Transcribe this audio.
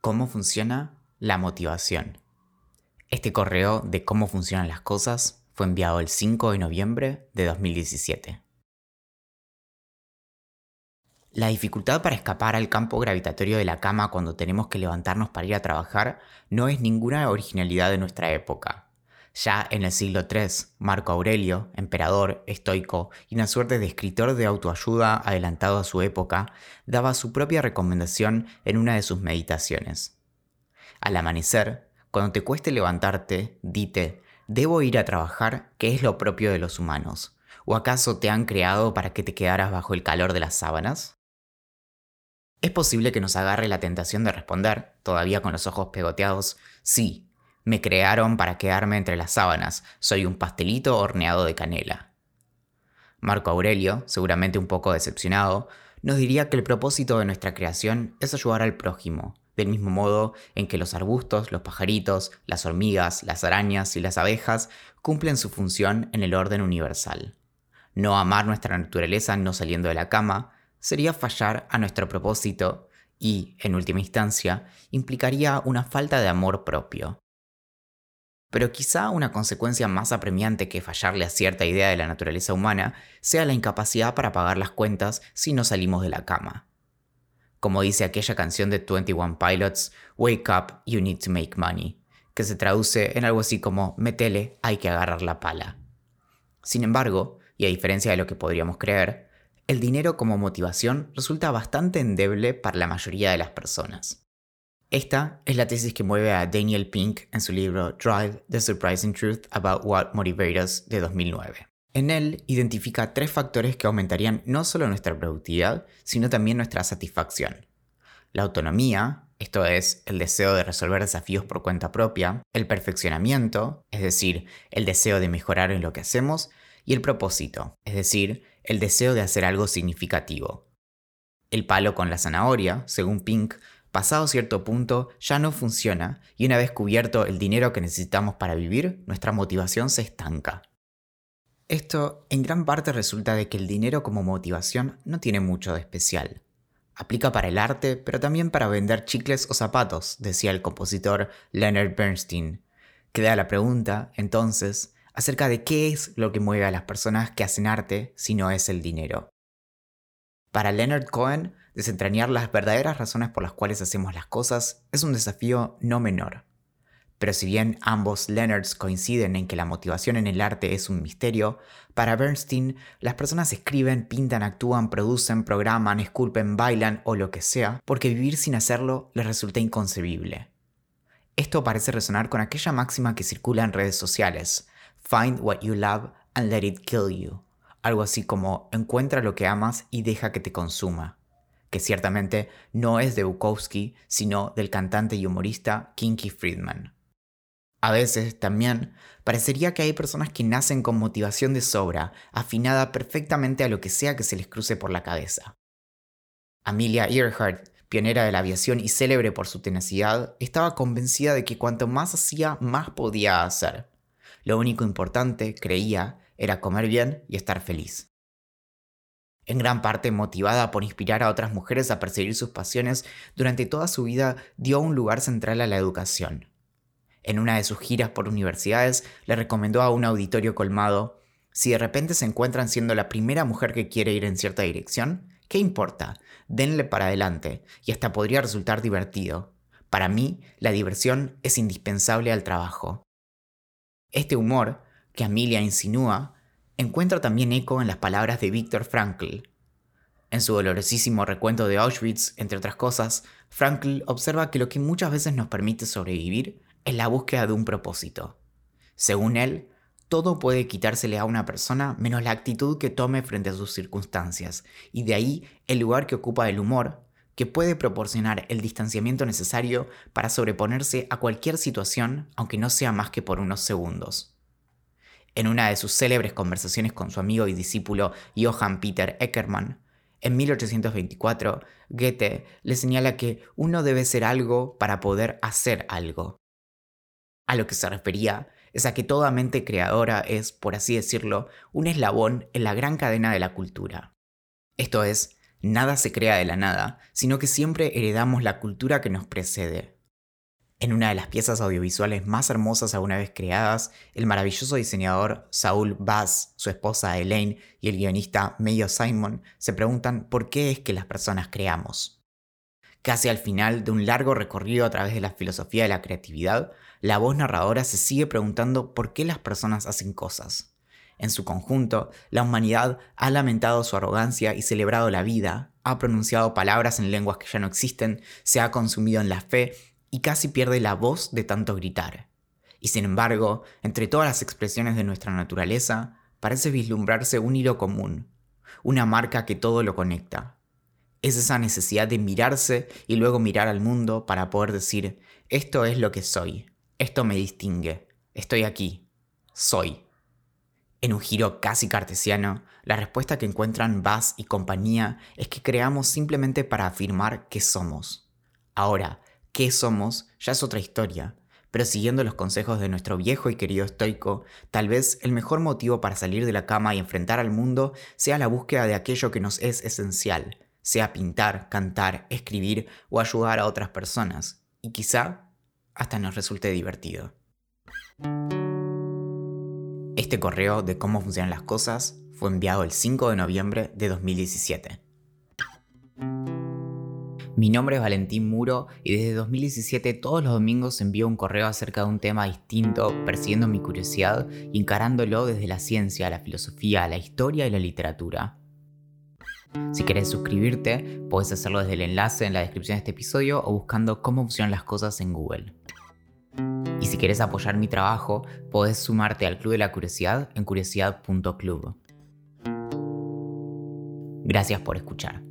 ¿Cómo funciona la motivación? Este correo de cómo funcionan las cosas fue enviado el 5 de noviembre de 2017. La dificultad para escapar al campo gravitatorio de la cama cuando tenemos que levantarnos para ir a trabajar no es ninguna originalidad de nuestra época. Ya en el siglo III, Marco Aurelio, emperador, estoico y una suerte de escritor de autoayuda adelantado a su época, daba su propia recomendación en una de sus meditaciones. Al amanecer, cuando te cueste levantarte, dite, ¿debo ir a trabajar? ¿Qué es lo propio de los humanos? ¿O acaso te han creado para que te quedaras bajo el calor de las sábanas? Es posible que nos agarre la tentación de responder, todavía con los ojos pegoteados, sí, me crearon para quedarme entre las sábanas. Soy un pastelito horneado de canela. Marco Aurelio, seguramente un poco decepcionado, nos diría que el propósito de nuestra creación es ayudar al prójimo, del mismo modo en que los arbustos, los pajaritos, las hormigas, las arañas y las abejas cumplen su función en el orden universal. No amar nuestra naturaleza no saliendo de la cama sería fallar a nuestro propósito y, en última instancia, implicaría una falta de amor propio. Pero quizá una consecuencia más apremiante que fallarle a cierta idea de la naturaleza humana sea la incapacidad para pagar las cuentas si no salimos de la cama. Como dice aquella canción de 21 Pilots, Wake up, you need to make money, que se traduce en algo así como metele, hay que agarrar la pala. Sin embargo, y a diferencia de lo que podríamos creer, el dinero como motivación resulta bastante endeble para la mayoría de las personas. Esta es la tesis que mueve a Daniel Pink en su libro Drive, The Surprising Truth About What Motivates Us de 2009. En él identifica tres factores que aumentarían no solo nuestra productividad, sino también nuestra satisfacción. La autonomía, esto es, el deseo de resolver desafíos por cuenta propia, el perfeccionamiento, es decir, el deseo de mejorar en lo que hacemos, y el propósito, es decir, el deseo de hacer algo significativo. El palo con la zanahoria, según Pink, pasado cierto punto ya no funciona y una vez cubierto el dinero que necesitamos para vivir, nuestra motivación se estanca. Esto en gran parte resulta de que el dinero como motivación no tiene mucho de especial. Aplica para el arte, pero también para vender chicles o zapatos, decía el compositor Leonard Bernstein. Queda la pregunta, entonces, acerca de qué es lo que mueve a las personas que hacen arte si no es el dinero. Para Leonard Cohen, desentrañar las verdaderas razones por las cuales hacemos las cosas es un desafío no menor. Pero si bien ambos Leonards coinciden en que la motivación en el arte es un misterio, para Bernstein las personas escriben, pintan, actúan, producen, programan, esculpen, bailan o lo que sea, porque vivir sin hacerlo les resulta inconcebible. Esto parece resonar con aquella máxima que circula en redes sociales, Find what you love and let it kill you algo así como encuentra lo que amas y deja que te consuma, que ciertamente no es de Bukowski, sino del cantante y humorista Kinky Friedman. A veces también parecería que hay personas que nacen con motivación de sobra, afinada perfectamente a lo que sea que se les cruce por la cabeza. Amelia Earhart, pionera de la aviación y célebre por su tenacidad, estaba convencida de que cuanto más hacía, más podía hacer. Lo único importante, creía, era comer bien y estar feliz. En gran parte motivada por inspirar a otras mujeres a perseguir sus pasiones, durante toda su vida dio un lugar central a la educación. En una de sus giras por universidades le recomendó a un auditorio colmado, si de repente se encuentran siendo la primera mujer que quiere ir en cierta dirección, ¿qué importa? Denle para adelante, y hasta podría resultar divertido. Para mí, la diversión es indispensable al trabajo. Este humor, que Amelia insinúa, encuentra también eco en las palabras de Viktor Frankl. En su dolorosísimo recuento de Auschwitz, entre otras cosas, Frankl observa que lo que muchas veces nos permite sobrevivir es la búsqueda de un propósito. Según él, todo puede quitársele a una persona menos la actitud que tome frente a sus circunstancias, y de ahí el lugar que ocupa el humor, que puede proporcionar el distanciamiento necesario para sobreponerse a cualquier situación, aunque no sea más que por unos segundos. En una de sus célebres conversaciones con su amigo y discípulo Johann Peter Eckermann, en 1824, Goethe le señala que uno debe ser algo para poder hacer algo. A lo que se refería es a que toda mente creadora es, por así decirlo, un eslabón en la gran cadena de la cultura. Esto es, Nada se crea de la nada, sino que siempre heredamos la cultura que nos precede. En una de las piezas audiovisuales más hermosas alguna vez creadas, el maravilloso diseñador Saul Bass, su esposa Elaine y el guionista Mayo Simon se preguntan por qué es que las personas creamos. Casi al final de un largo recorrido a través de la filosofía de la creatividad, la voz narradora se sigue preguntando por qué las personas hacen cosas. En su conjunto, la humanidad ha lamentado su arrogancia y celebrado la vida, ha pronunciado palabras en lenguas que ya no existen, se ha consumido en la fe y casi pierde la voz de tanto gritar. Y sin embargo, entre todas las expresiones de nuestra naturaleza, parece vislumbrarse un hilo común, una marca que todo lo conecta. Es esa necesidad de mirarse y luego mirar al mundo para poder decir, esto es lo que soy, esto me distingue, estoy aquí, soy. En un giro casi cartesiano, la respuesta que encuentran Bass y compañía es que creamos simplemente para afirmar que somos. Ahora, qué somos ya es otra historia, pero siguiendo los consejos de nuestro viejo y querido estoico, tal vez el mejor motivo para salir de la cama y enfrentar al mundo sea la búsqueda de aquello que nos es esencial, sea pintar, cantar, escribir o ayudar a otras personas, y quizá hasta nos resulte divertido. Este correo de cómo funcionan las cosas fue enviado el 5 de noviembre de 2017. Mi nombre es Valentín Muro y desde 2017 todos los domingos envío un correo acerca de un tema distinto, persiguiendo mi curiosidad y encarándolo desde la ciencia, la filosofía, la historia y la literatura. Si querés suscribirte, puedes hacerlo desde el enlace en la descripción de este episodio o buscando cómo funcionan las cosas en Google. Y si quieres apoyar mi trabajo, podés sumarte al Club de la Curiosidad en curiosidad.club. Gracias por escuchar.